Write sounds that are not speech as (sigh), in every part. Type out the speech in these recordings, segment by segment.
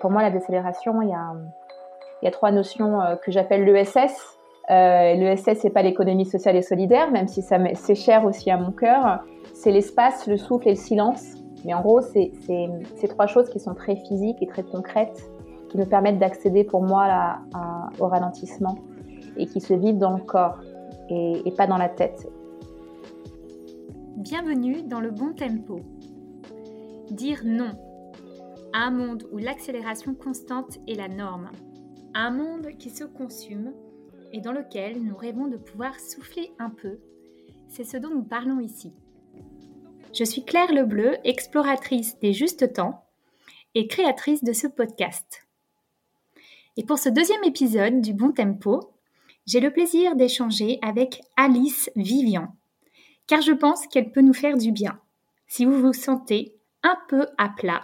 Pour moi, la décélération, il y a, trois notions que j'appelle l'ESS. Euh, L'ESS, c'est pas l'économie sociale et solidaire, même si c'est cher aussi à mon cœur. C'est l'espace, le souffle et le silence. Mais en gros, c'est ces trois choses qui sont très physiques et très concrètes, qui me permettent d'accéder pour moi au ralentissement et qui se vivent dans le corps et, pas dans la tête. Bienvenue dans le bon tempo. Dire non un monde où l'accélération constante est la norme. Un monde qui se consume et dans lequel nous rêvons de pouvoir souffler un peu. C'est ce dont nous parlons ici. Je suis Claire Lebleu, exploratrice des justes temps et créatrice de ce podcast. Et pour ce deuxième épisode du Bon Tempo, j'ai le plaisir d'échanger avec Alice Vivian, car je pense qu'elle peut nous faire du bien si vous vous sentez un peu à plat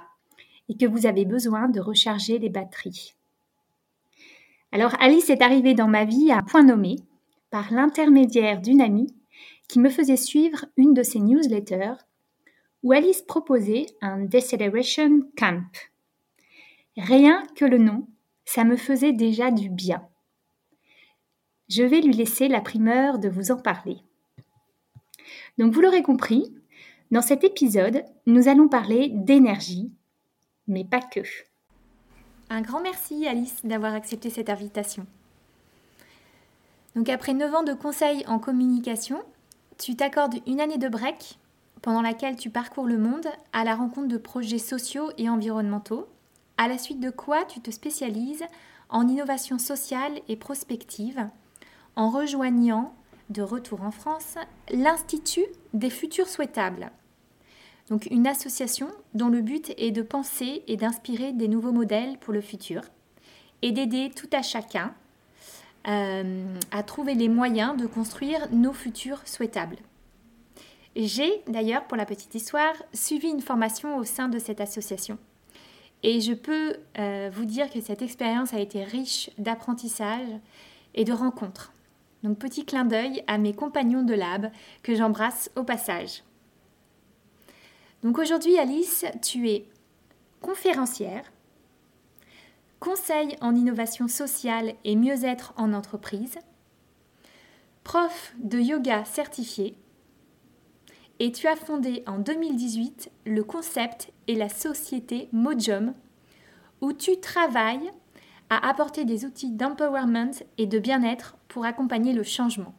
et que vous avez besoin de recharger les batteries. Alors Alice est arrivée dans ma vie à point nommé par l'intermédiaire d'une amie qui me faisait suivre une de ses newsletters où Alice proposait un Deceleration Camp. Rien que le nom, ça me faisait déjà du bien. Je vais lui laisser la primeur de vous en parler. Donc vous l'aurez compris, dans cet épisode, nous allons parler d'énergie, mais pas que. Un grand merci Alice d'avoir accepté cette invitation. Donc après 9 ans de conseils en communication, tu t'accordes une année de break pendant laquelle tu parcours le monde à la rencontre de projets sociaux et environnementaux, à la suite de quoi tu te spécialises en innovation sociale et prospective en rejoignant de retour en France l'Institut des futurs souhaitables donc une association dont le but est de penser et d'inspirer des nouveaux modèles pour le futur et d'aider tout à chacun euh, à trouver les moyens de construire nos futurs souhaitables. J'ai d'ailleurs, pour la petite histoire, suivi une formation au sein de cette association. Et je peux euh, vous dire que cette expérience a été riche d'apprentissage et de rencontres. Donc petit clin d'œil à mes compagnons de lab que j'embrasse au passage. Donc aujourd'hui, Alice, tu es conférencière, conseil en innovation sociale et mieux-être en entreprise, prof de yoga certifié, et tu as fondé en 2018 le concept et la société Mojum, où tu travailles à apporter des outils d'empowerment et de bien-être pour accompagner le changement.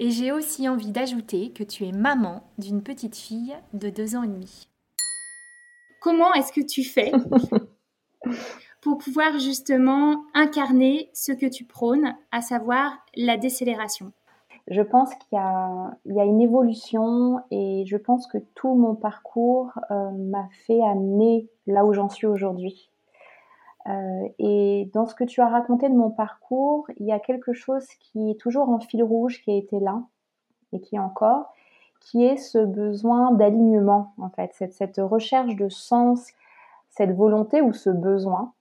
Et j'ai aussi envie d'ajouter que tu es maman d'une petite fille de deux ans et demi. Comment est-ce que tu fais (laughs) pour pouvoir justement incarner ce que tu prônes, à savoir la décélération? Je pense qu'il y, y, a une évolution et je pense que tout mon parcours euh, m'a fait amener là où j'en suis aujourd'hui. Euh, et dans ce que tu as raconté de mon parcours, il y a quelque chose qui est toujours en fil rouge, qui a été là et qui est encore, qui est ce besoin d'alignement, en fait, cette, recherche de sens, cette volonté ou ce besoin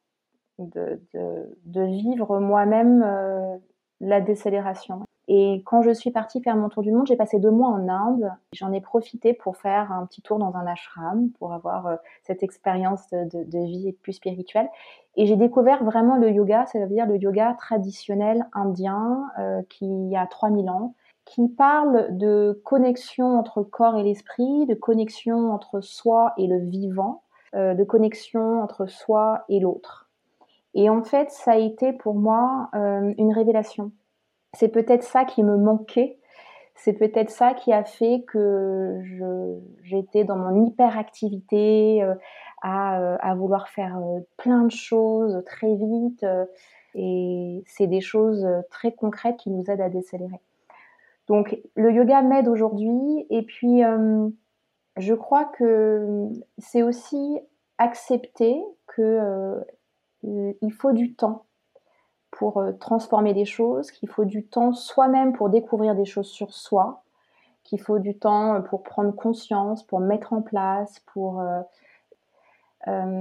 de vivre moi-même euh, la décélération. Et quand je suis partie faire mon tour du monde, j'ai passé deux mois en Inde. J'en ai profité pour faire un petit tour dans un ashram, pour avoir euh, cette expérience de, vie plus spirituelle. Et j'ai découvert vraiment le yoga, c'est-à-dire le yoga traditionnel indien euh, qui a 3000 ans, qui parle de connexion entre corps et l'esprit, de connexion entre soi et le vivant, euh, de connexion entre soi et l'autre. Et en fait, ça a été pour moi une révélation c'est peut-être ça qui me manquait. C'est peut-être ça qui a fait que j'étais dans mon hyperactivité, euh, à, euh, à, vouloir faire euh, plein de choses très vite. et c'est des choses très concrètes qui nous aident à décélérer. Donc le yoga m'aide aujourd'hui. Et puis, je crois que c'est aussi accepter qu'il il faut du temps pour euh, transformer des choses, qu'il faut du temps soi-même pour découvrir des choses sur soi, qu'il faut du temps euh, pour prendre conscience, pour mettre en place, pour... Euh,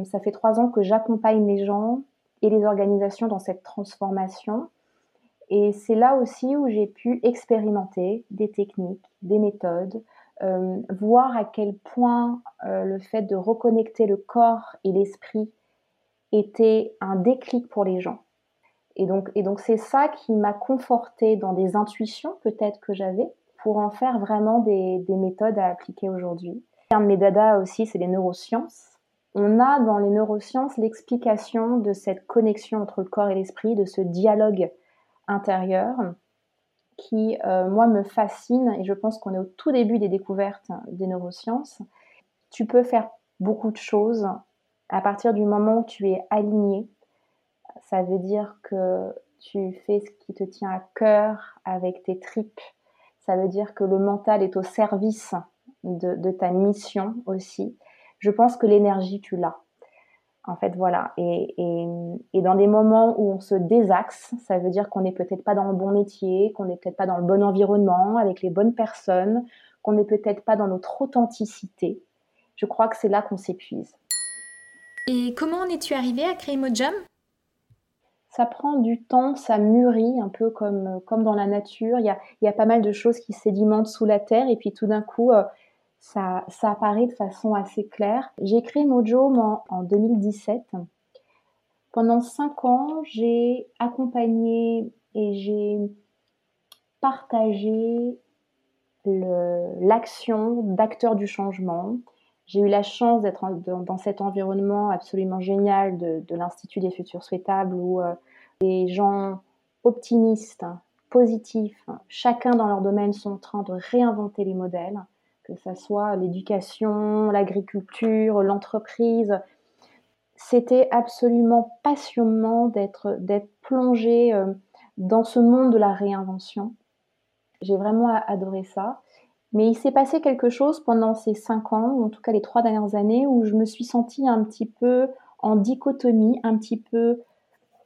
ça fait trois ans que j'accompagne les gens et les organisations dans cette transformation. Et c'est là aussi où j'ai pu expérimenter des techniques, des méthodes, voir à quel point le fait de reconnecter le corps et l'esprit était un déclic pour les gens. Et donc, c'est ça qui m'a conforté dans des intuitions peut-être que j'avais pour en faire vraiment des, des méthodes à appliquer aujourd'hui. Un de mes dadas aussi, c'est les neurosciences. On a dans les neurosciences l'explication de cette connexion entre le corps et l'esprit, de ce dialogue intérieur qui, euh, moi, me fascine et je pense qu'on est au tout début des découvertes des neurosciences. Tu peux faire beaucoup de choses à partir du moment où tu es aligné. Ça veut dire que tu fais ce qui te tient à cœur avec tes tripes. Ça veut dire que le mental est au service de, ta mission aussi. Je pense que l'énergie, tu l'as. En fait, voilà. Et, et, dans des moments où on se désaxe, ça veut dire qu'on n'est peut-être pas dans le bon métier, qu'on n'est peut-être pas dans le bon environnement, avec les bonnes personnes, qu'on n'est peut-être pas dans notre authenticité. Je crois que c'est là qu'on s'épuise. Et comment en es-tu arrivée à créer Mojam Ça prend du temps, ça mûrit un peu comme, comme dans la nature. Il y, a, y a pas mal de choses qui sédimentent sous la terre et puis tout d'un coup, euh, ça, apparaît de façon assez claire. J'ai créé Mojo en, en 2017. Pendant cinq ans, j'ai accompagné et j'ai partagé l'action d'acteurs du changement. J'ai eu la chance d'être dans, cet environnement absolument génial de, l'Institut des futurs souhaitables où euh, des gens optimistes, positifs, chacun dans leur domaine sont en train de réinventer les modèles que ce soit l'éducation, l'agriculture, l'entreprise. C'était absolument passionnant d'être plongé euh, dans ce monde de la réinvention. J'ai vraiment adoré ça. Mais il s'est passé quelque chose pendant ces cinq ans, ou en tout cas les trois dernières années, où je me suis sentie un petit peu en dichotomie, un petit peu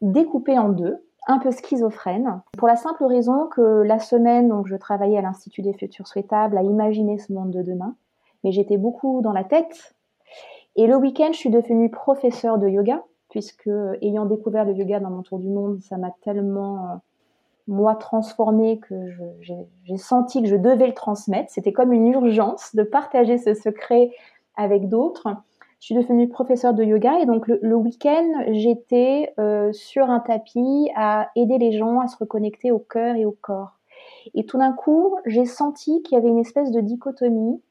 découpée en deux un peu schizophrène, pour la simple raison que la semaine où je travaillais à l'Institut des futurs souhaitables à imaginer ce monde de demain, mais j'étais beaucoup dans la tête. Et le week-end, je suis devenue professeure de yoga, puisque ayant découvert le yoga dans mon tour du monde, ça m'a tellement, euh, moi, transformée que j'ai senti que je devais le transmettre. C'était comme une urgence de partager ce secret avec d'autres je suis devenue professeure de yoga et donc le, week-end, j'étais euh, sur un tapis à aider les gens à se reconnecter au cœur et au corps. Et tout d'un coup, j'ai senti qu'il y avait une espèce de dichotomie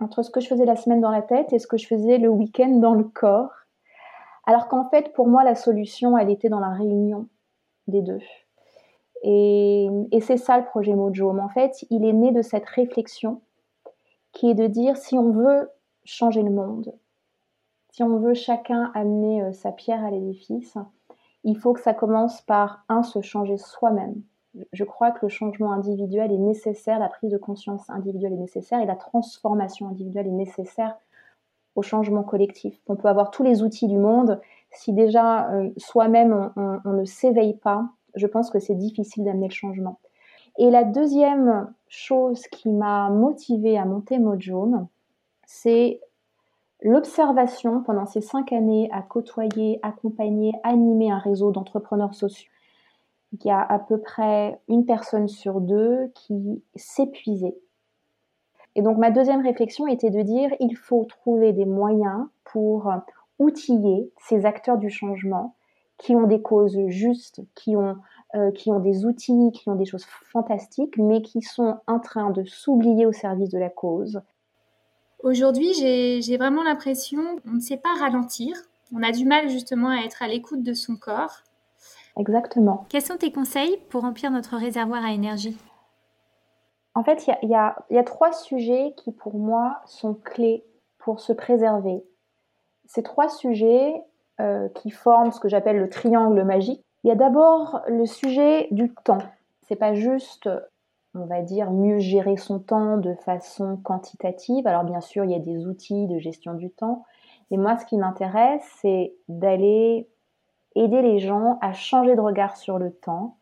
entre ce que je faisais la semaine dans la tête et ce que je faisais le week-end dans le corps. Alors qu'en fait, pour moi, la solution, elle était dans la réunion des deux. Et, c'est ça le projet Mojo. Mais en fait, il est né de cette réflexion qui est de dire si on veut changer le monde, si on veut chacun amener euh, sa pierre à l'édifice, il faut que ça commence par, un, se changer soi-même. Je crois que le changement individuel est nécessaire, la prise de conscience individuelle est nécessaire et la transformation individuelle est nécessaire au changement collectif. On peut avoir tous les outils du monde, si déjà euh, soi-même on, ne s'éveille pas, je pense que c'est difficile d'amener le changement. Et la deuxième chose qui m'a motivée à monter Mojo, c'est L'observation pendant ces cinq années à côtoyer, accompagner, animer un réseau d'entrepreneurs sociaux. Il y a à peu près une personne sur deux qui s'épuisait. Et donc ma deuxième réflexion était de dire il faut trouver des moyens pour outiller ces acteurs du changement qui ont des causes justes, qui ont, euh, qui ont des outils, qui ont des choses fantastiques, mais qui sont en train de s'oublier au service de la cause, Aujourd'hui, j'ai vraiment l'impression qu'on ne sait pas ralentir. On a du mal justement à être à l'écoute de son corps. Exactement. Quels sont tes conseils pour remplir notre réservoir à énergie? En fait, il y, a, trois sujets qui pour moi sont clés pour se préserver. Ces trois sujets euh, qui forment ce que j'appelle le triangle magique. Il y a d'abord le sujet du temps. C'est pas juste on va dire, mieux gérer son temps de façon quantitative. Alors bien sûr, il y a des outils de gestion du temps. Mais moi, ce qui m'intéresse, c'est d'aller aider les gens à changer de regard sur le temps,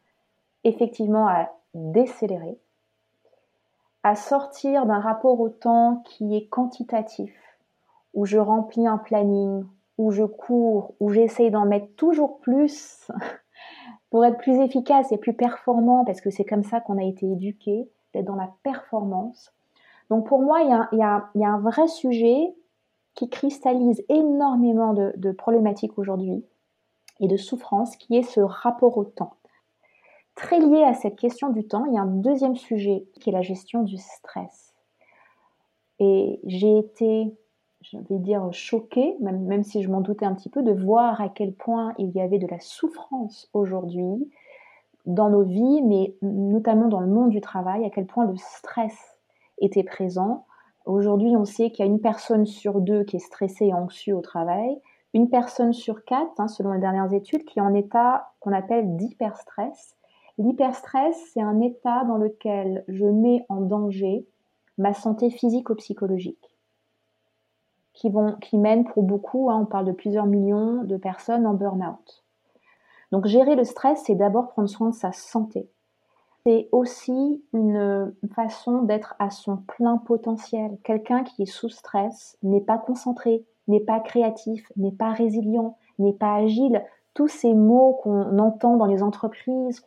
effectivement à décélérer, à sortir d'un rapport au temps qui est quantitatif, où je remplis un planning, où je cours, où j'essaye d'en mettre toujours plus (laughs) pour être plus efficace et plus performant, parce que c'est comme ça qu'on a été éduqué, d'être dans la performance. Donc pour moi, il y, a, un vrai sujet qui cristallise énormément de, problématiques aujourd'hui et de souffrances, qui est ce rapport au temps. Très lié à cette question du temps, il y a un deuxième sujet qui est la gestion du stress. Et j'ai été, je vais dire, choquée, même, même si je m'en doutais un petit peu, de voir à quel point il y avait de la souffrance aujourd'hui dans nos vies, mais notamment dans le monde du travail, à quel point le stress était présent Aujourd'hui, on sait qu'il y a une personne sur deux qui est stressée et anxieux au travail, une personne sur quatre, hein, selon les dernières études, qui est en état qu'on appelle d'hyperstress. L'hyperstress, c'est un état dans lequel je mets en danger ma santé physique ou psychologique, qui, vont, qui mène pour beaucoup, hein, on parle de plusieurs millions de personnes en burn-out. Donc gérer le stress, c'est d'abord prendre soin de sa santé c'est aussi une façon d'être à son plein potentiel. Quelqu'un qui est sous stress n'est pas concentré, n'est pas créatif, n'est pas résilient, n'est pas agile. Tous ces mots qu'on entend dans les entreprises,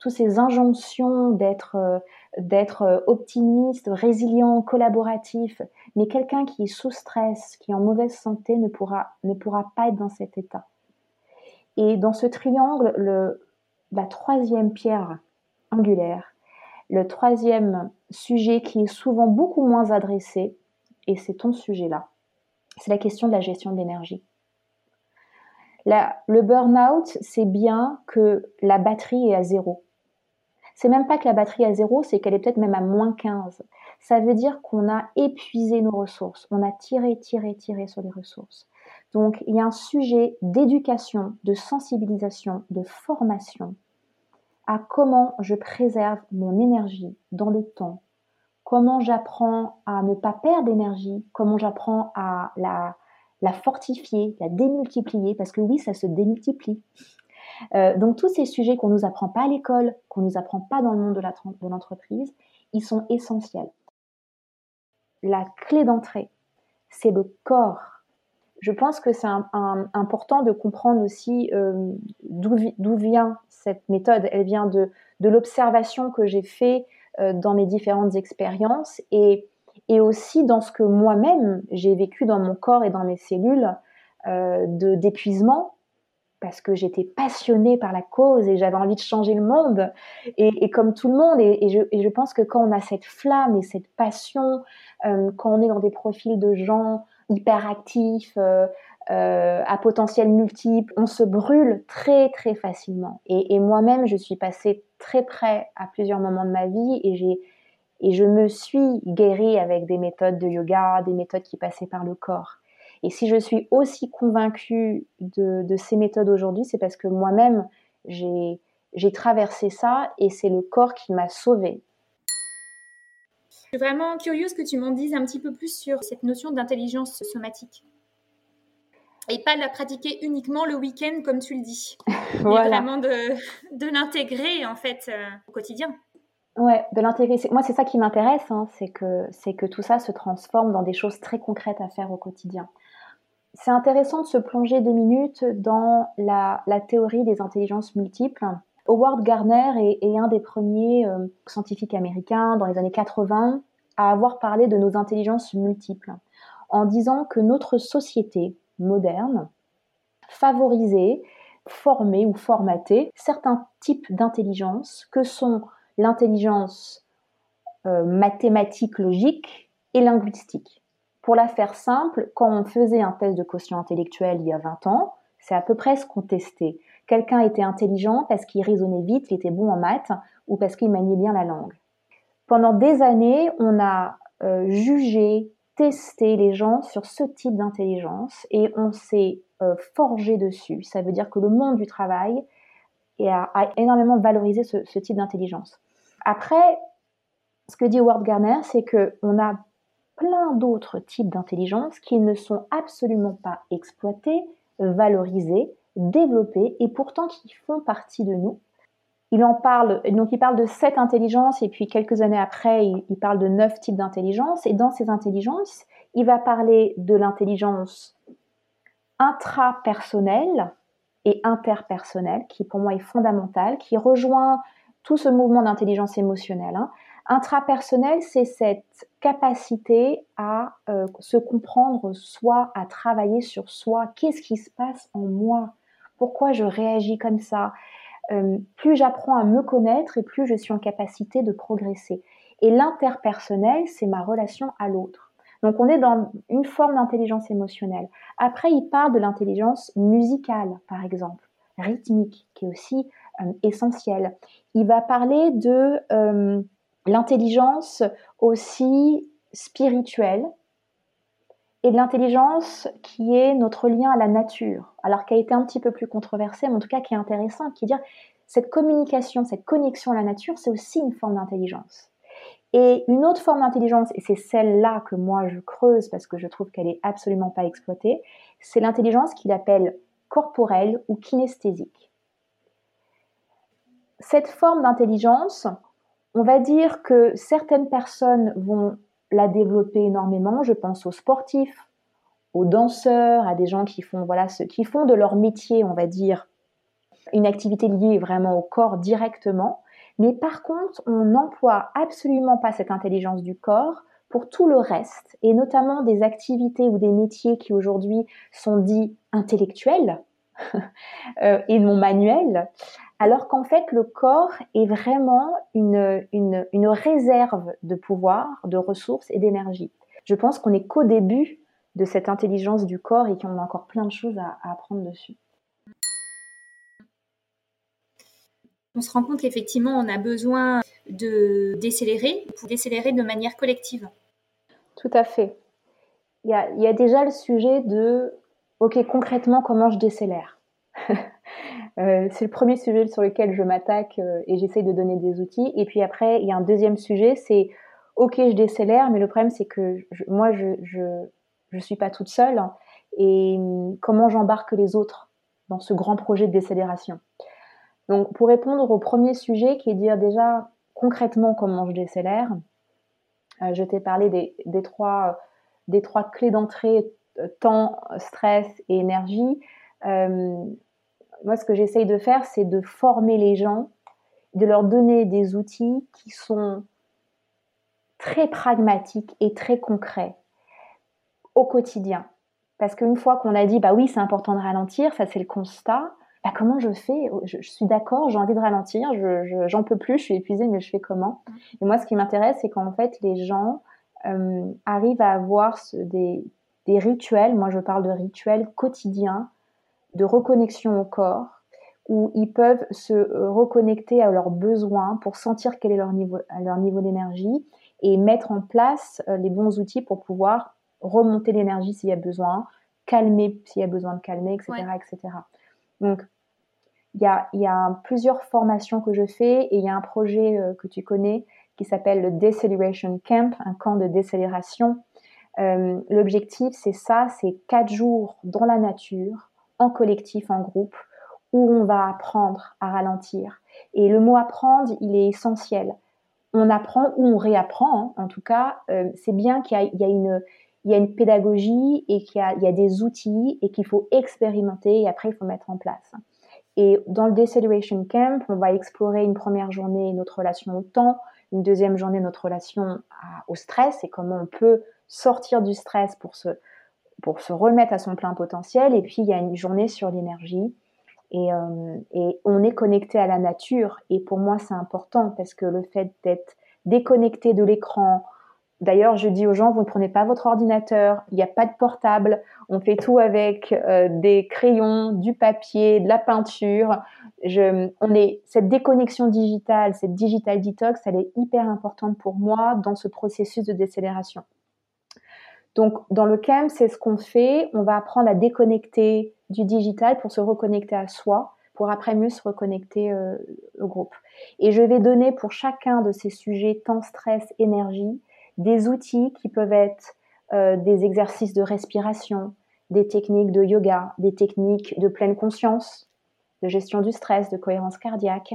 toutes ces injonctions d'être euh, d'être optimiste, résilient, collaboratif, mais quelqu'un qui est sous stress, qui est en mauvaise santé ne pourra pas être dans cet état. Et dans ce triangle, le, la troisième pierre angulaire. Le troisième sujet qui est souvent beaucoup moins adressé, et c'est ton sujet-là, c'est la question de la gestion de l'énergie. le burn-out, c'est bien que la batterie est à zéro. C'est même pas que la batterie est à zéro, c'est qu'elle est peut-être même à moins 15. Ça veut dire qu'on a épuisé nos ressources, on a tiré, tiré, tiré sur les ressources. Donc il y a un sujet d'éducation, de sensibilisation, de formation à comment je préserve mon énergie dans le temps, comment j'apprends à ne pas perdre d'énergie, comment j'apprends à la, la, fortifier, la démultiplier, parce que oui, ça se démultiplie. Euh, donc tous ces sujets qu'on ne nous apprend pas à l'école, qu'on ne nous apprend pas dans le monde de l'entreprise, ils sont essentiels. La clé d'entrée, c'est le corps. Je pense que c'est important de comprendre aussi euh, d'où vient cette méthode, elle vient de, l'observation que j'ai fait euh, dans mes différentes expériences et, aussi dans ce que moi-même j'ai vécu dans mon corps et dans mes cellules euh, d'épuisement parce que j'étais passionnée par la cause et j'avais envie de changer le monde et, comme tout le monde et, je, pense que quand on a cette flamme et cette passion euh, quand on est dans des profils de gens hyperactifs euh, euh, à potentiel multiple, on se brûle très très facilement. Et, moi-même, je suis passée très près à plusieurs moments de ma vie et j'ai et je me suis guérie avec des méthodes de yoga, des méthodes qui passaient par le corps. Et si je suis aussi convaincue de, de ces méthodes aujourd'hui, c'est parce que moi-même, j'ai traversé ça et c'est le corps qui m'a sauvée. Je suis vraiment curieuse que tu m'en dises un petit peu plus sur cette notion d'intelligence somatique et pas la pratiquer uniquement le week-end comme tu le dis. (laughs) voilà. Mais vraiment de, de l'intégrer en fait euh, au quotidien. Ouais, de l'intégrer. Moi, c'est ça qui m'intéresse, hein, c'est que c'est que tout ça se transforme dans des choses très concrètes à faire au quotidien. C'est intéressant de se plonger deux minutes dans la, théorie des intelligences multiples. Howard Gardner est, un des premiers euh, scientifiques américains dans les années 80 à avoir parlé de nos intelligences multiples, en disant que notre société, moderne, favoriser, former ou formater certains types d'intelligence que sont l'intelligence euh, mathématique logique et linguistique. Pour la faire simple, quand on faisait un test de quotient intellectuel il y a 20 ans, c'est à peu près ce qu'on testait. Quelqu'un était intelligent parce qu'il raisonnait vite, il était bon en maths ou parce qu'il maniait bien la langue. Pendant des années, on a euh, jugé, tester les gens sur ce type d'intelligence et on s'est euh, forgé dessus. Ça veut dire que le monde du travail a, énormément valorisé ce, type d'intelligence. Après, ce que dit Howard Garner, c'est qu'on a plein d'autres types d'intelligence qui ne sont absolument pas exploités, valorisés, développés et pourtant qui font partie de nous il en parle, donc il parle de sept intelligences et puis quelques années après, il, parle de neuf types d'intelligence. Et dans ces intelligences, il va parler de l'intelligence intrapersonnelle et interpersonnelle, qui pour moi est fondamentale, qui rejoint tout ce mouvement d'intelligence émotionnelle. Hein. Intrapersonnel, c'est cette capacité à euh, se comprendre soi, à travailler sur soi. Qu'est-ce qui se passe en moi? Pourquoi je réagis comme ça? Euh, Plus j'apprends à me connaître et plus je suis en capacité de progresser. Et l'interpersonnel, c'est ma relation à l'autre. Donc on est dans une forme d'intelligence émotionnelle. Après, il parle de l'intelligence musicale, par exemple, rythmique, qui est aussi euh, essentielle. Il va parler de l'intelligence aussi spirituelle et de l'intelligence qui est notre lien à la nature, alors qui a été un petit peu plus controversé, mais en tout cas qui est intéressant, qui est dire cette communication, cette connexion à la nature, c'est aussi une forme d'intelligence. Et une autre forme d'intelligence, et c'est celle-là que moi je creuse parce que je trouve qu'elle est absolument pas exploitée, c'est l'intelligence qu'il appelle corporelle ou kinesthésique. Cette forme d'intelligence, on va dire que certaines personnes vont la développer énormément. Je pense aux sportifs, aux danseurs, à des gens qui font, voilà, ce, qui font de leur métier, on va dire, une activité liée vraiment au corps directement. Mais par contre, on n'emploie absolument pas cette intelligence du corps pour tout le reste, et notamment des activités ou des métiers qui aujourd'hui sont dits intellectuels (laughs) euh, et non manuels, alors qu'en fait le corps est vraiment une, une, réserve de pouvoir, de ressources et d'énergie. Je pense qu'on n'est qu'au début de cette intelligence du corps et qu'on a encore plein de choses à apprendre dessus. on se rend compte qu'effectivement, on a besoin de décélérer pour décélérer de manière collective. Tout à fait. Il y a, déjà le sujet de, OK, concrètement, comment je décélère? (laughs) euh, C'est le premier sujet sur lequel je m'attaque euh, et j'essaye de donner des outils. Et puis après, il y a un deuxième sujet, c'est, OK, je décélère, mais le problème, c'est que moi, je ne je, suis pas toute seule. et hum, comment j'embarque les autres dans ce grand projet de décélération? Donc, pour répondre au premier sujet, qui est dire déjà concrètement comment je décélère, euh, je t'ai parlé des, trois, clés d'entrée temps, stress et énergie. Moi, ce que j'essaye de faire, c'est de former les gens, de leur donner des outils qui sont très pragmatiques et très concrets au quotidien. Parce qu'une fois qu'on a dit, bah oui, c'est important de ralentir, ça c'est le constat, bah, comment je fais? Je, suis d'accord, j'ai envie de ralentir, je, j'en peux plus, je suis épuisée, mais je fais comment? Et moi, ce qui m'intéresse, c'est qu'en fait, les gens euh, arrivent à avoir des rituels, moi je parle de rituels quotidiens, de reconnexion au corps, où ils peuvent se euh, reconnecter à leurs besoins pour sentir quel est leur niveau, leur niveau d'énergie et mettre en place euh, les bons outils pour pouvoir remonter l'énergie s'il y a besoin, calmer s'il y a besoin de calmer, etc. etc. Donc, il y a, y a, plusieurs formations que je fais et il y a un projet euh, que tu connais qui s'appelle le Deceleration Camp, un camp de décélération. Euh, L'objectif, c'est ça, c'est quatre jours dans la nature, en collectif, en groupe, où on va apprendre à ralentir. Et le mot apprendre, il est essentiel. On apprend ou on réapprend, hein. en tout cas, euh, c'est bien qu'il y, y, a une il y a une pédagogie et qu'il y, y a, des outils et qu'il faut expérimenter et après il faut mettre en place. Et dans le Deceleration Camp, on va explorer une première journée notre relation au temps, une deuxième journée notre relation au stress et comment on peut sortir du stress pour se, pour se remettre à son plein potentiel. Et puis il y a une journée sur l'énergie. Et, euh, et on est connecté à la nature. Et pour moi, c'est important parce que le fait d'être déconnecté de l'écran, D'ailleurs, je dis aux gens, vous ne prenez pas votre ordinateur, il n'y a pas de portable, on fait tout avec euh, des crayons, du papier, de la peinture. Je, on est, cette déconnexion digitale, cette digital detox, elle est hyper importante pour moi dans ce processus de décélération. Donc, dans le CAM, c'est ce qu'on fait. On va apprendre à déconnecter du digital pour se reconnecter à soi, pour après mieux se reconnecter euh, au groupe. Et je vais donner pour chacun de ces sujets temps, stress, énergie, des outils qui peuvent être euh, des exercices de respiration, des techniques de yoga, des techniques de pleine conscience, de gestion du stress, de cohérence cardiaque,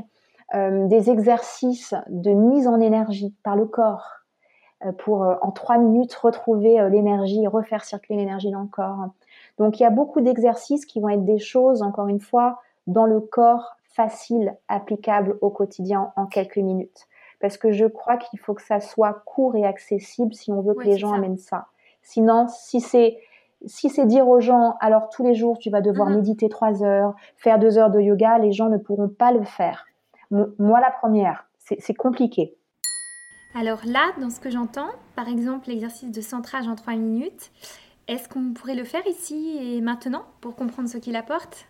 euh, des exercices de mise en énergie par le corps pour en trois minutes retrouver l'énergie et refaire circuler l'énergie dans le corps. Donc il y a beaucoup d'exercices qui vont être des choses, encore une fois, dans le corps, faciles, applicables au quotidien en quelques minutes. parce que je crois qu'il faut que ça soit court et accessible si on veut que les gens amènent ça. Sinon, si c'est si c'est dire aux gens, alors tous les jours tu vas devoir mhm. méditer trois heures, faire deux heures de yoga, les gens ne pourront pas le faire. Moi la première, c'est compliqué. Alors là, dans ce que j'entends, par exemple l'exercice de centrage en trois minutes, est-ce qu'on pourrait le faire ici et maintenant pour comprendre ce qu'il apporte?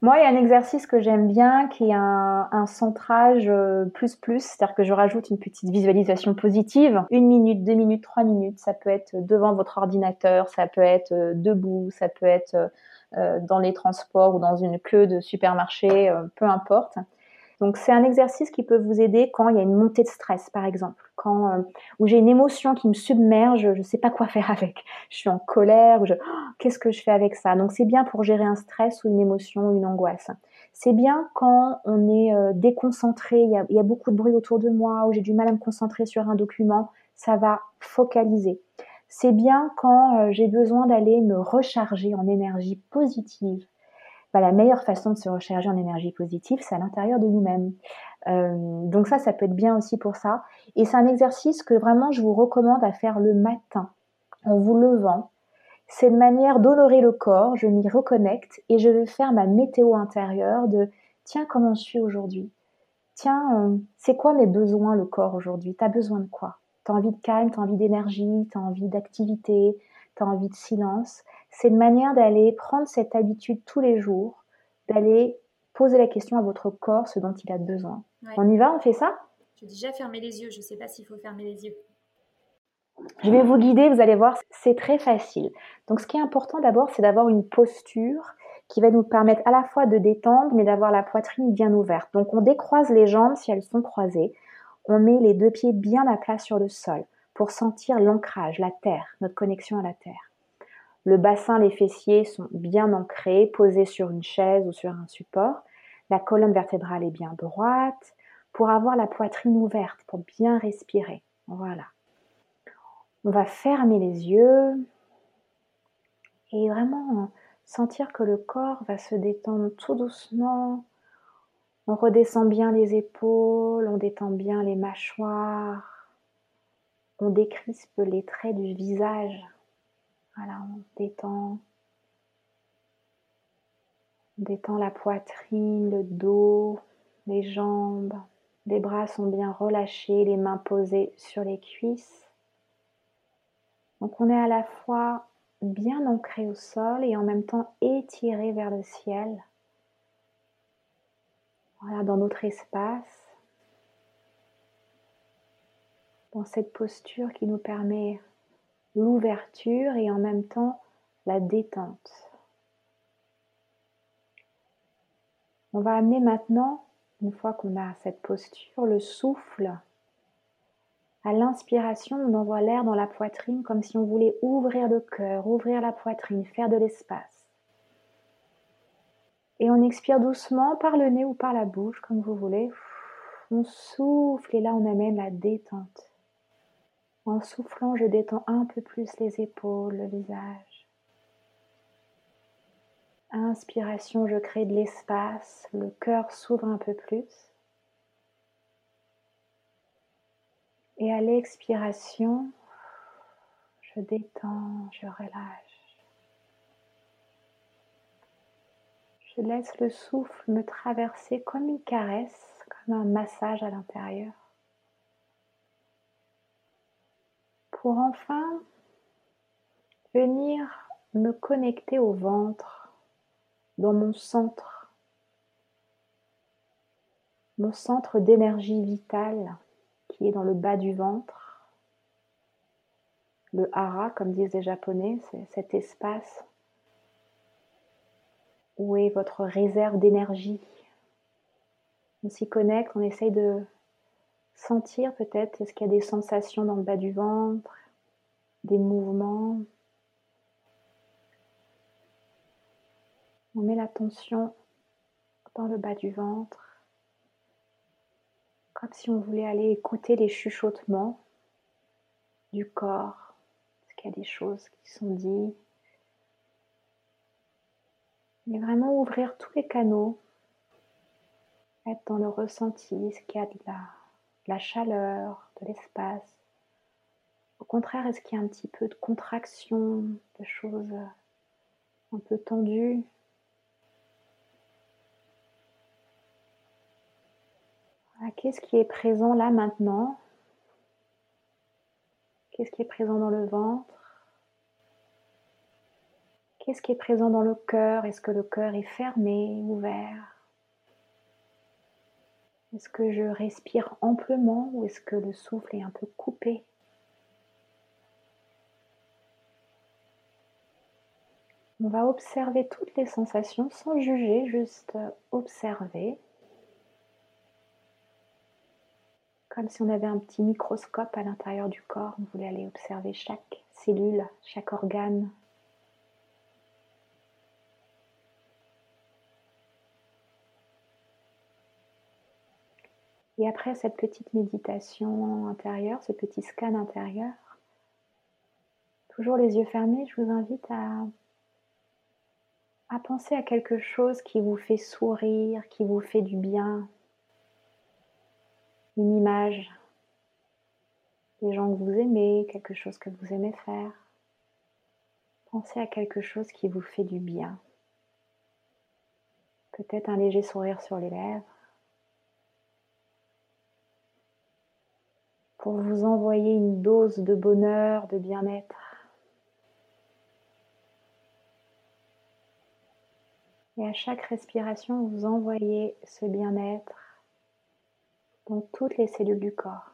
Moi, il y a un exercice que j'aime bien qui est un, centrage euh, plus plus, c'est-à-dire que je rajoute une petite visualisation positive. Une minute, deux minutes, trois minutes, ça peut être devant votre ordinateur, ça peut être euh, debout, ça peut être euh, dans les transports ou dans une queue de supermarché, peu importe. Donc c'est un exercice qui peut vous aider quand il y a une montée de stress, par exemple, quand euh, où j'ai une émotion qui me submerge, je ne sais pas quoi (laughs) faire avec. Je suis en colère, ou je oh, qu'est-ce que je fais avec ça? Donc c'est bien pour gérer un stress ou une émotion ou une angoisse. C'est bien quand on est euh, déconcentré, il y, a, beaucoup de bruit autour de moi, ou j'ai du mal à me concentrer sur un document, ça va focaliser. C'est bien quand euh, j'ai besoin d'aller me recharger en énergie positive la meilleure façon de se recharger en énergie positive, c'est à l'intérieur de nous-mêmes. Euh, donc ça, ça peut être bien aussi pour ça. Et c'est un exercice que vraiment je vous recommande à faire le matin, en vous levant. C'est une manière d'honorer le corps, je m'y reconnecte et je vais faire ma météo intérieure de tiens, comment je suis aujourd'hui? Tiens, euh, c'est quoi mes besoins le corps aujourd'hui? T'as besoin de quoi? T'as envie de calme, t'as envie d'énergie, t'as envie d'activité, t'as envie de silence c'est une manière d'aller prendre cette habitude tous les jours, d'aller poser la question à votre corps, ce dont il a besoin. On y va, on fait ça? J'ai déjà fermé les yeux, je ne sais pas s'il faut fermer les yeux. Je vais vous guider, vous allez voir, c'est très facile. Donc ce qui est important d'abord, c'est d'avoir une posture qui va nous permettre à la fois de détendre, mais d'avoir la poitrine bien ouverte. Donc on décroise les jambes si elles sont croisées. On met les deux pieds bien à plat sur le sol pour sentir l'ancrage, la terre, notre connexion à la terre. Le bassin, les fessiers sont bien ancrés, posés sur une chaise ou sur un support. La colonne vertébrale est bien droite pour avoir la poitrine ouverte, pour bien respirer. Voilà. On va fermer les yeux et vraiment sentir que le corps va se détendre tout doucement. On redescend bien les épaules, on détend bien les mâchoires, on décrispe les traits du visage. Voilà, on détend. On détend la poitrine, le dos, les jambes. Les bras sont bien relâchés, les mains posées sur les cuisses. Donc on est à la fois bien ancré au sol et en même temps étiré vers le ciel. Voilà, dans notre espace. Dans cette posture qui nous permet l'ouverture et en même temps la détente. On va amener maintenant, une fois qu'on a cette posture, le souffle. À l'inspiration, on envoie l'air dans la poitrine comme si on voulait ouvrir le cœur, ouvrir la poitrine, faire de l'espace. Et on expire doucement par le nez ou par la bouche, comme vous voulez. On souffle et là on amène la détente. En soufflant, je détends un peu plus les épaules, le visage. Inspiration, je crée de l'espace, le cœur s'ouvre un peu plus. Et à l'expiration, je détends, je relâche. Je laisse le souffle me traverser comme une caresse, comme un massage à l'intérieur. Pour enfin venir me connecter au ventre, dans mon centre, mon centre d'énergie vitale qui est dans le bas du ventre. Le hara, comme disent les japonais, c'est cet espace où est votre réserve d'énergie. On s'y connecte, on essaye de sentir peut-être, est-ce qu'il y a des sensations dans le bas du ventre, des mouvements? On met l'attention dans le bas du ventre, comme si on voulait aller écouter les chuchotements du corps. Est-ce qu'il y a des choses qui sont dites? Mais vraiment ouvrir tous les canaux, être dans le ressenti, ce qu'il y a de là la chaleur, de l'espace. Au contraire, est-ce qu'il y a un petit peu de contraction, de choses un peu tendues? Qu'est-ce qui est présent là maintenant? Qu'est-ce qui est présent dans le ventre? Qu'est-ce qui est présent dans le cœur? Est-ce que le cœur est fermé, ouvert? Est-ce que je respire amplement ou est-ce que le souffle est un peu coupé? On va observer toutes les sensations sans juger, juste observer. comme si on avait un petit microscope à l'intérieur du corps. On voulait aller observer chaque cellule, chaque organe. Et après cette petite méditation intérieure, ce petit scan intérieur, toujours les yeux fermés, je vous invite à, penser à quelque chose qui vous fait sourire, qui vous fait du bien, une image des gens que vous aimez, quelque chose que vous aimez faire. Pensez à quelque chose qui vous fait du bien. Peut-être un léger sourire sur les lèvres. Pour vous envoyer une dose de bonheur, de bien-être. Et à chaque respiration, vous envoyez ce bien-être dans toutes les cellules du corps.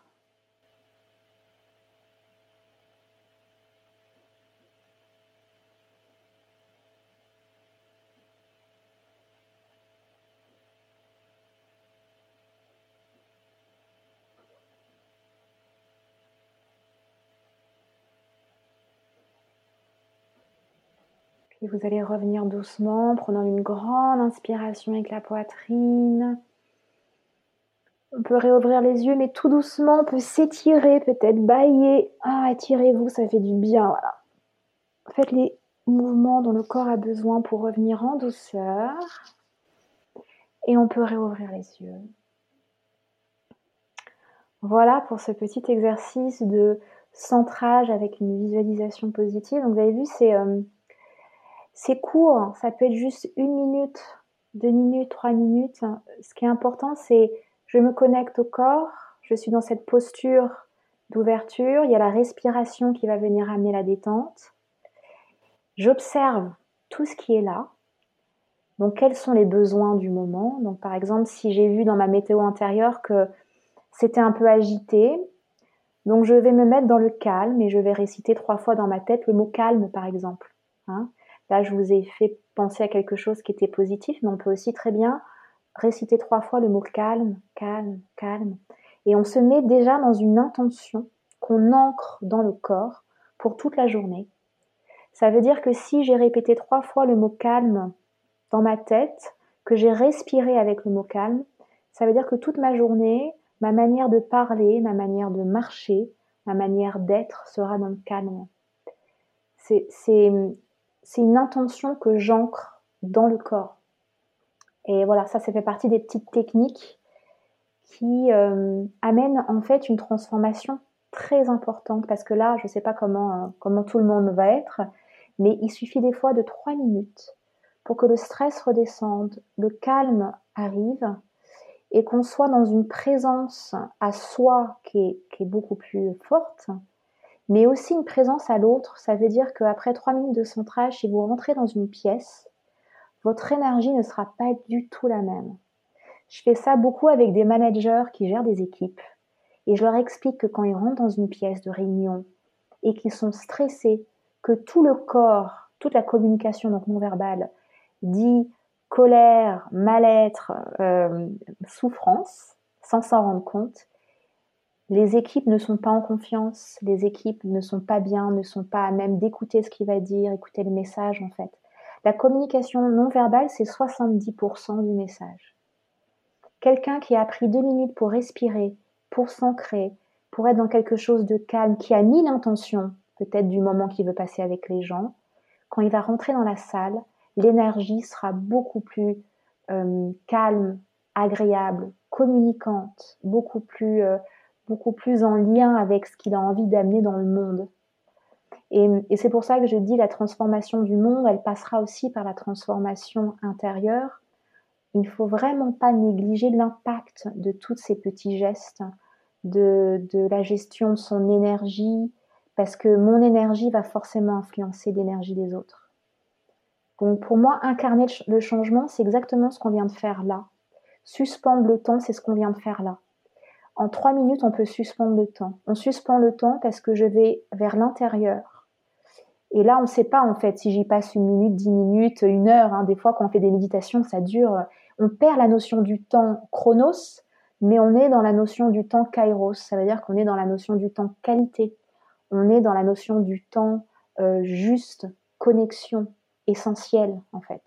Puis vous allez revenir doucement, prenant une grande inspiration avec la poitrine. On peut réouvrir les yeux, mais tout doucement, on peut s'étirer, peut-être bailler. Ah, étirez-vous, ça fait du bien. Faites les mouvements dont le corps a besoin pour revenir en douceur. Et on peut réouvrir les yeux. Voilà pour ce petit exercice de centrage avec une visualisation positive. Donc vous avez vu, c'est euh, court. Ça peut être juste une minute, deux minutes, trois minutes. Ce qui est important, c'est je me connecte au corps, je suis dans cette posture d'ouverture, il y a la respiration qui va venir amener la détente. J'observe tout ce qui est là. Donc quels sont les besoins du moment? Donc par exemple, si j'ai vu dans ma météo intérieure que c'était un peu agité, donc je vais me mettre dans le calme et je vais réciter trois fois dans ma tête le mot calme par exemple. Hein. Là, je vous ai fait penser à quelque chose qui était positif, mais on peut aussi très bien réciter trois fois le mot calme, calme, calme. Et on se met déjà dans une intention qu'on ancre dans le corps pour toute la journée. Ça veut dire que si j'ai répété trois fois le mot calme dans ma tête, que j'ai respiré avec le mot calme, ça veut dire que toute ma journée, ma manière de parler, ma manière de marcher, ma manière d'être sera dans le calme. C'est une intention que j'ancre dans le corps. Et voilà, ça, ça fait partie des petites techniques qui euh, amènent en fait une transformation très importante parce que là, je ne sais pas comment, euh, comment tout le monde va être, mais il suffit des fois de trois minutes pour que le stress redescende, le calme arrive et qu'on soit dans une présence à soi qui est beaucoup plus forte, mais aussi une présence à l'autre. Ça veut dire qu'après trois minutes de centrage, si vous rentrez dans une pièce, votre énergie ne sera pas du tout la même. Je fais ça beaucoup avec des managers qui gèrent des équipes et je leur explique que quand ils rentrent dans une pièce de réunion et qu'ils sont stressés, que tout le corps, toute la communication donc non verbale dit colère, mal-être, euh, souffrance, sans s'en rendre compte, les équipes ne sont pas en confiance, les équipes ne sont pas bien, ne sont pas à même d'écouter ce qu'il va dire, écouter le message en fait. La communication non verbale, c'est 70% du message. Quelqu'un qui a pris deux minutes pour respirer, pour s'ancrer, pour être dans quelque chose de calme, qui a mis l'intention peut-être du moment qu'il veut passer avec les gens, quand il va rentrer dans la salle, l'énergie sera beaucoup plus euh, calme, agréable, communicante, beaucoup plus euh, beaucoup plus en lien avec ce qu'il a envie d'amener dans le monde. Et, c'est pour ça que je dis la transformation du monde, elle passera aussi par la transformation intérieure. Il ne faut vraiment pas négliger l'impact de tous ces petits gestes, de, de la gestion de son énergie, parce que mon énergie va forcément influencer l'énergie des autres. Donc pour moi, incarner le changement, c'est exactement ce qu'on vient de faire là. Suspendre le temps, c'est ce qu'on vient de faire là. En trois minutes, on peut suspendre le temps. On suspend le temps parce que je vais vers l'intérieur. Et là, on ne sait pas en fait si j'y passe une minute, dix minutes, une heure. Hein. Des fois, quand on fait des méditations, ça dure. On perd la notion du temps chronos, mais on est dans la notion du temps kairos. Ça veut dire qu'on est dans la notion du temps qualité. On est dans la notion du temps euh, juste, connexion, essentielle en fait.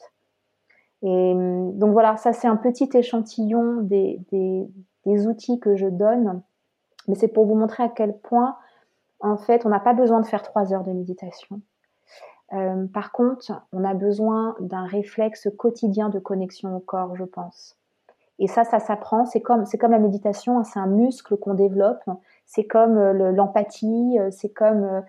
Et hum, donc voilà, ça c'est un petit échantillon des, des, outils que je donne, mais c'est pour vous montrer à quel point en fait on n'a pas besoin de faire trois heures de méditation. Euh, par contre, on a besoin d'un réflexe quotidien de connexion au corps, je pense. Et ça, ça s'apprend. C'est comme, c'est comme la méditation, hein, c'est un muscle qu'on développe. C'est comme euh, l'empathie, euh, c'est comme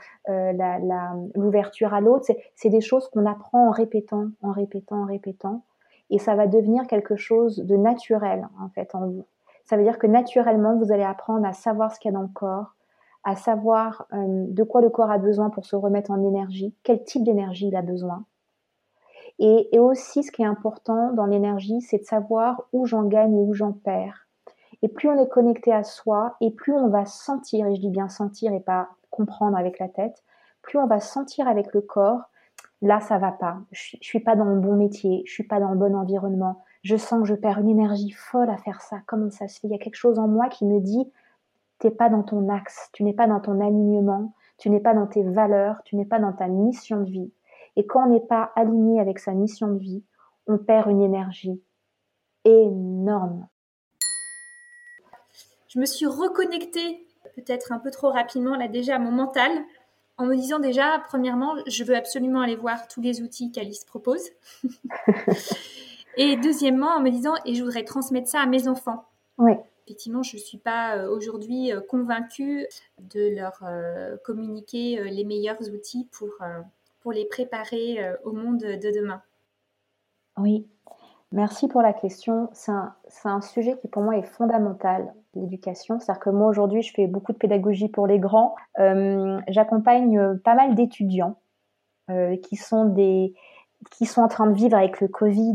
l'ouverture à l'autre. C'est des choses qu'on apprend en répétant, en répétant, en répétant et ça va devenir quelque chose de naturel en fait en vous. Ça veut dire que naturellement, vous allez apprendre à savoir ce qu'il y a dans le corps, à savoir euh, de quoi le corps a besoin pour se remettre en énergie, quel type d'énergie il a besoin. Et, aussi, ce qui est important dans l'énergie, c'est de savoir où j'en gagne et où j'en perds. Et plus on est connecté à soi, et plus on va sentir, et je dis bien sentir et pas comprendre avec la tête, plus on va sentir avec le corps là ça va pas, je, suis pas dans le bon métier, je suis pas dans le bon environnement, je sens que je perds une énergie folle à faire ça, comment ça se fait Il y a quelque chose en moi qui me dit t'es pas dans ton axe, tu n'es pas dans ton alignement, tu n'es pas dans tes valeurs, tu n'es pas dans ta mission de vie. Et quand on n'est pas aligné avec sa mission de vie, on perd une énergie énorme. Je me suis reconnectée peut-être un peu trop rapidement là déjà à mon mental en me disant déjà, premièrement, je veux absolument aller voir tous les outils qu'Alice propose. (laughs) et deuxièmement, en me disant, et je voudrais transmettre ça à mes enfants. Oui. Effectivement, je ne suis pas euh, aujourd'hui euh, convaincue de leur euh, communiquer les meilleurs outils pour, pour les préparer au monde de demain. Oui, merci pour la question. C'est un, un, sujet qui pour moi est fondamental l'éducation. C'est-à-dire que moi aujourd'hui, je fais beaucoup de pédagogie pour les grands. Euh, j'accompagne pas mal d'étudiants euh, qui sont des qui sont en train de vivre avec le Covid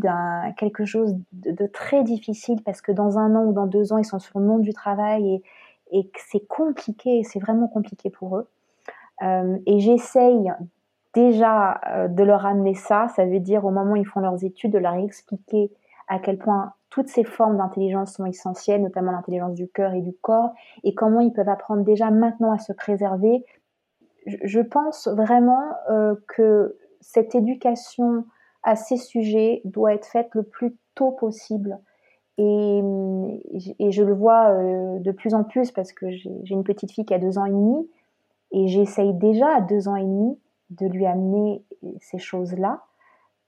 quelque chose de, très difficile parce que dans un an ou dans deux ans, ils sont sur le monde du travail et, et c'est compliqué, c'est vraiment compliqué pour eux. et j'essaye déjà de leur amener ça, ça veut dire au moment où ils font leurs études, de leur expliquer à quel point toutes ces formes d'intelligence sont essentielles, notamment l'intelligence du cœur et du corps, et comment ils peuvent apprendre déjà maintenant à se préserver. Je pense vraiment euh, que cette éducation à ces sujets doit être faite le plus tôt possible. Et, je le vois euh, de plus en plus parce que j'ai une petite fille qui a deux ans et demi, et j'essaye déjà à deux ans et demi de lui amener ces choses-là.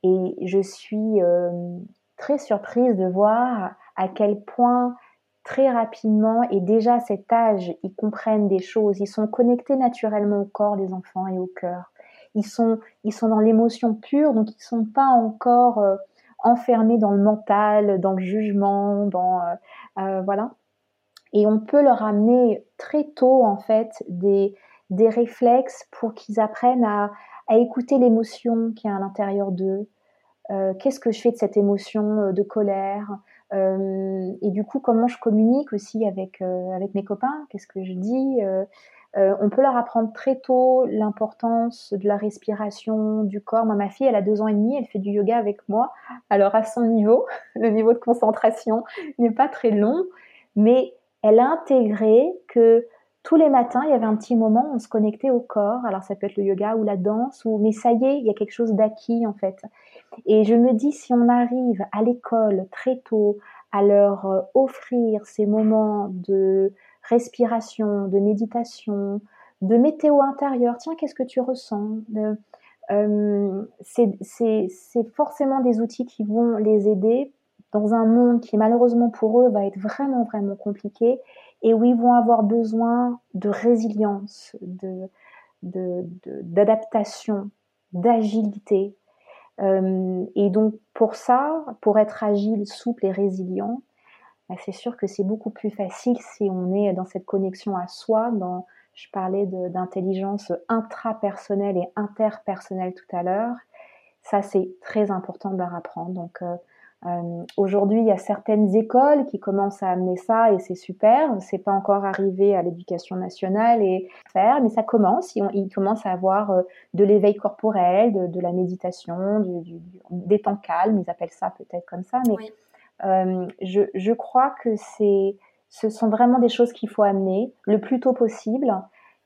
Et je suis euh, très surprise de voir à quel point très rapidement et déjà à cet âge, ils comprennent des choses, ils sont connectés naturellement au corps des enfants et au cœur. Ils sont, ils sont dans l'émotion pure, donc ils sont pas encore euh, enfermés dans le mental, dans le jugement, dans euh, euh, voilà. Et on peut leur amener très tôt en fait des, des réflexes pour qu'ils apprennent à, à écouter l'émotion qui est à l'intérieur d'eux, qu'est-ce que je fais de cette émotion de colère et du coup comment je communique aussi avec avec mes copains? Qu'est-ce que je dis on peut leur apprendre très tôt l'importance de la respiration, du corps. Moi, ma fille, elle a deux ans et demi, elle fait du yoga avec moi. Alors, à son niveau, (laughs) le niveau de concentration n'est pas très long, mais elle a intégré que tous les matins, il y avait un petit moment où on se connectait au corps. Alors, ça peut être le yoga ou la danse, ou mais ça y est, il y a quelque chose d'acquis en fait. Et je me dis, si on arrive à l'école très tôt à leur euh, offrir ces moments de respiration, de méditation, de météo intérieure, tiens, qu'est-ce que tu ressens euh, C'est forcément des outils qui vont les aider dans un monde qui malheureusement pour eux va être vraiment vraiment compliqué. et où ils vont avoir besoin de résilience, de, d'adaptation, d'agilité. Euh, et donc pour ça, pour être agile, souple et résilient, c'est sûr que c'est beaucoup plus facile si on est dans cette connexion à soi. Je parlais d'intelligence intrapersonnelle et interpersonnelle tout à l'heure. Ça, c'est très important de leur apprendre. Donc, euh, euh, aujourd'hui, il y a certaines écoles qui commencent à amener ça et c'est super. C'est pas encore arrivé à l'éducation nationale et faire, mais ça commence. Ils, commencent à avoir euh, de l'éveil corporel, de, la méditation, des temps calmes. Ils appellent ça peut-être comme ça, mais euh, je, je, crois que c'est, ce sont vraiment des choses qu'il faut amener le plus tôt possible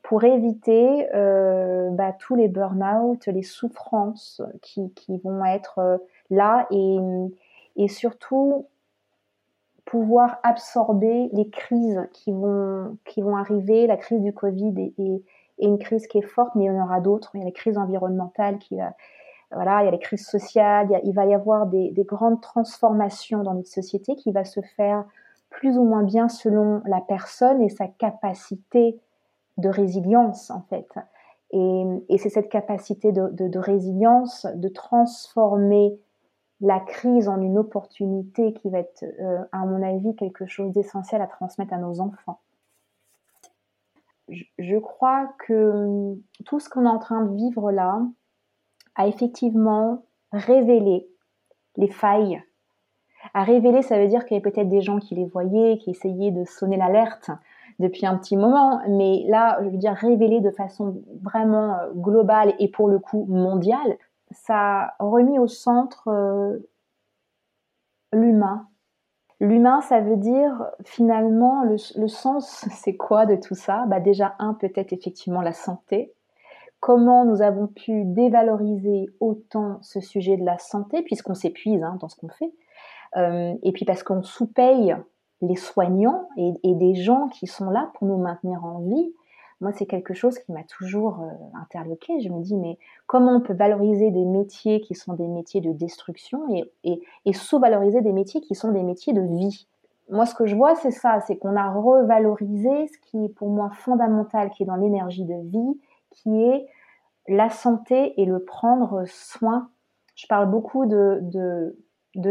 pour éviter euh, bah, tous les burn-out, les souffrances qui, vont être là et surtout pouvoir absorber les crises qui vont, qui vont arriver. La crise du Covid est, une crise qui est forte, mais il y en aura d'autres. Il y a la crise environnementale qui va, voilà, il y a les crises sociales. Il, va y avoir des, grandes transformations dans notre société qui va se faire plus ou moins bien selon la personne et sa capacité de résilience en fait. Et, c'est cette capacité de, résilience, de transformer la crise en une opportunité qui va être, euh, à mon avis, quelque chose d'essentiel à transmettre à nos enfants. Je, crois que hum, tout ce qu'on est en train de vivre là a effectivement révélé les failles. À révéler, ça veut dire qu'il y avait peut-être des gens qui les voyaient, qui essayaient de sonner l'alerte depuis un petit moment, mais là, je veux dire, révéler de façon vraiment euh, globale et pour le coup mondiale, ça a remis au centre euh, l'humain. L'humain, ça veut dire finalement le, sens, (laughs) c'est quoi de tout ça? Bah Déjà, un, peut-être effectivement la santé. Comment nous avons pu dévaloriser autant ce sujet de la santé, puisqu'on s'épuise hein, dans ce qu'on fait. Euh, et puis parce qu'on sous-paye les soignants et, des gens qui sont là pour nous maintenir en vie moi, c'est quelque chose qui m'a toujours euh, interloqué. Je me dis, mais comment on peut valoriser des métiers qui sont des métiers de destruction et, sous-valoriser des métiers qui sont des métiers de vie? Moi, ce que je vois, c'est ça, c'est qu'on a revalorisé ce qui est pour moi fondamental, qui est dans l'énergie de vie, qui est la santé et le prendre soin. Je parle beaucoup de,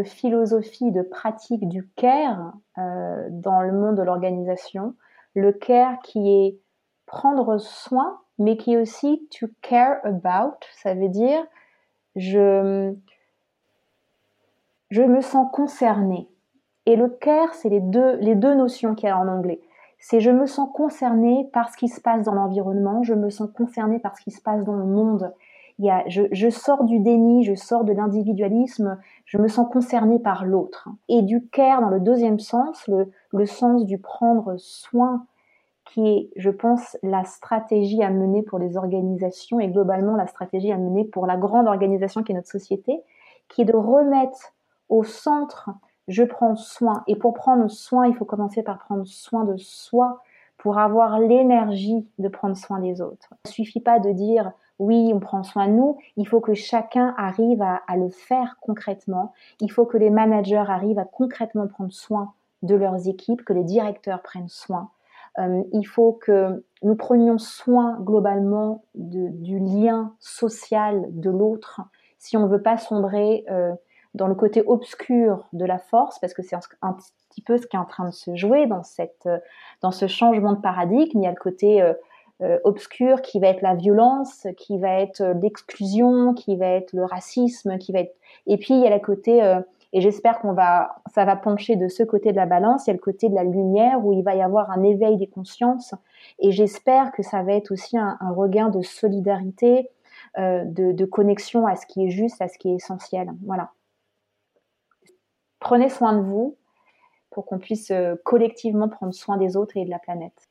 philosophie, de pratique du care euh, dans le monde de l'organisation. Le care qui est prendre soin, mais qui est aussi to care about. Ça veut dire je, je me sens concernée. Et le care, c'est les deux, les deux notions qu'il y a en anglais. C'est je me sens concernée par ce qui se passe dans l'environnement, je me sens concernée par ce qui se passe dans le monde. Il y a, je, je sors du déni, je sors de l'individualisme, je me sens concernée par l'autre. Et du care dans le deuxième sens, le, le sens du prendre soin qui est, je pense, la stratégie à mener pour les organisations et globalement la stratégie à mener pour la grande organisation qui est notre société, qui est de remettre au centre, je prends soin. Et pour prendre soin, il faut commencer par prendre soin de soi pour avoir l'énergie de prendre soin des autres. Il ne suffit pas de dire oui, on prend soin de nous, il faut que chacun arrive à, à le faire concrètement. Il faut que les managers arrivent à concrètement prendre soin de leurs équipes, que les directeurs prennent soin euh, il faut que nous prenions soin globalement du lien social de l'autre si on ne veut pas sombrer euh, dans le côté obscur de la force, parce que c'est un petit peu ce qui est en train de se jouer dans, cette, dans ce changement de paradigme. Il y a le côté euh, obscur qui va être la violence, qui va être l'exclusion, qui va être le racisme, qui va être... Et puis il y a le côté et j'espère qu'on va, ça va pencher de ce côté de la balance. Il y a le côté de la lumière où il va y avoir un éveil des consciences. Et j'espère que ça va être aussi un, regain de solidarité, euh, de, connexion à ce qui est juste, à ce qui est essentiel. Voilà. Prenez soin de vous pour qu'on puisse euh, collectivement prendre soin des autres et de la planète.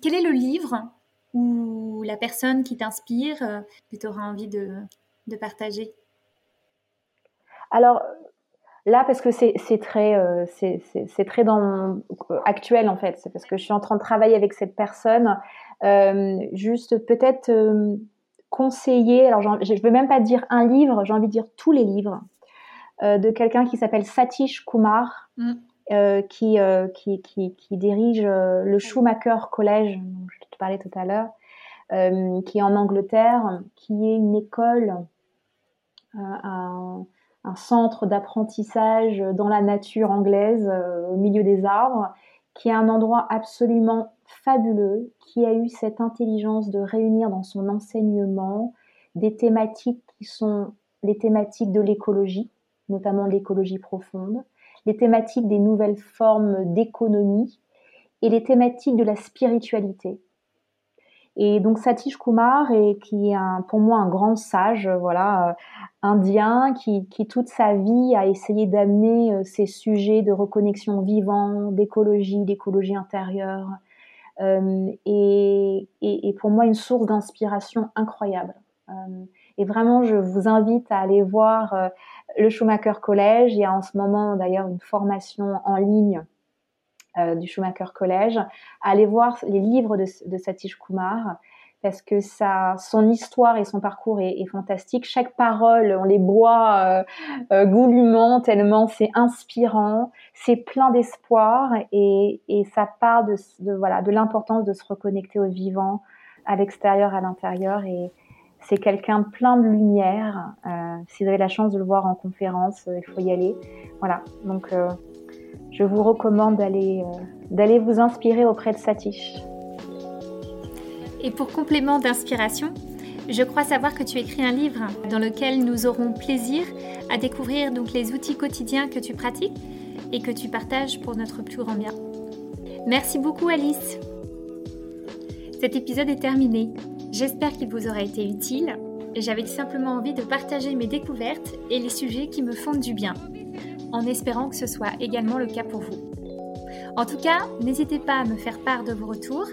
Quel est le livre ou la personne qui t'inspire, euh, que tu auras envie de partager? Alors là, parce que c'est très, euh, c'est très dans actuel en fait, c'est parce que je suis en train de travailler avec cette personne. Euh, juste peut-être euh, conseiller. Alors je ne veux même pas dire un livre, j'ai envie de dire tous les livres de quelqu'un qui s'appelle Satish Kumar. Mm. qui, qui, qui, qui, dirige le Schumacher College, dont je te parlais tout à l'heure, qui est en Angleterre, qui est une école, un, un, centre d'apprentissage dans la nature anglaise, au milieu des arbres, qui est un endroit absolument fabuleux, qui a eu cette intelligence de réunir dans son enseignement des thématiques qui sont les thématiques de l'écologie, notamment l'écologie profonde, les thématiques des nouvelles formes d'économie et les thématiques de la spiritualité. Et donc Satish Kumar, est, qui est un, pour moi un grand sage, voilà, euh, indien, qui, qui, toute sa vie a essayé d'amener euh, ces sujets de reconnexion vivant, d'écologie, d'écologie intérieure, euh, et, et, et, pour moi une source d'inspiration incroyable. Euh, et vraiment, je vous invite à aller voir euh, le Schumacher Collège. Il y a en ce moment d'ailleurs une formation en ligne euh, du Schumacher Collège. Allez voir les livres de, Satish Kumar parce que ça, son histoire et son parcours est, est fantastique. Chaque parole, on les boit euh, euh, goulûment tellement c'est inspirant, c'est plein d'espoir et, et, ça part de, de voilà de l'importance de se reconnecter au vivant, à l'extérieur, à l'intérieur et, c'est quelqu'un plein de lumière. Euh, si vous avez la chance de le voir en conférence, euh, il faut y aller. Voilà. Donc, euh, je vous recommande d'aller d'aller vous inspirer auprès de Satish. Et pour complément d'inspiration, je crois savoir que tu écris un livre dans lequel nous aurons plaisir à découvrir donc les outils quotidiens que tu pratiques et que tu partages pour notre plus grand bien. Merci beaucoup Alice. Cet épisode est terminé. J'espère qu'il vous aura été utile. J'avais simplement envie de partager mes découvertes et les sujets qui me font du bien, en espérant que ce soit également le cas pour vous. En tout cas, n'hésitez pas à me faire part de vos retours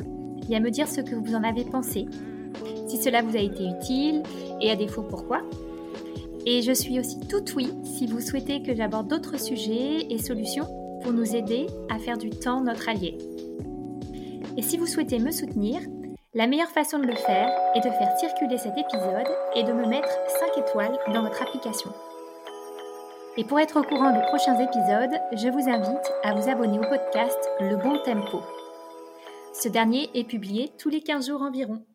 et à me dire ce que vous en avez pensé, si cela vous a été utile et à défaut pourquoi. Et je suis aussi tout oui si vous souhaitez que j'aborde d'autres sujets et solutions pour nous aider à faire du temps notre allié. Et si vous souhaitez me soutenir, la meilleure façon de le faire est de faire circuler cet épisode et de me mettre 5 étoiles dans votre application. Et pour être au courant des prochains épisodes, je vous invite à vous abonner au podcast Le Bon Tempo. Ce dernier est publié tous les 15 jours environ.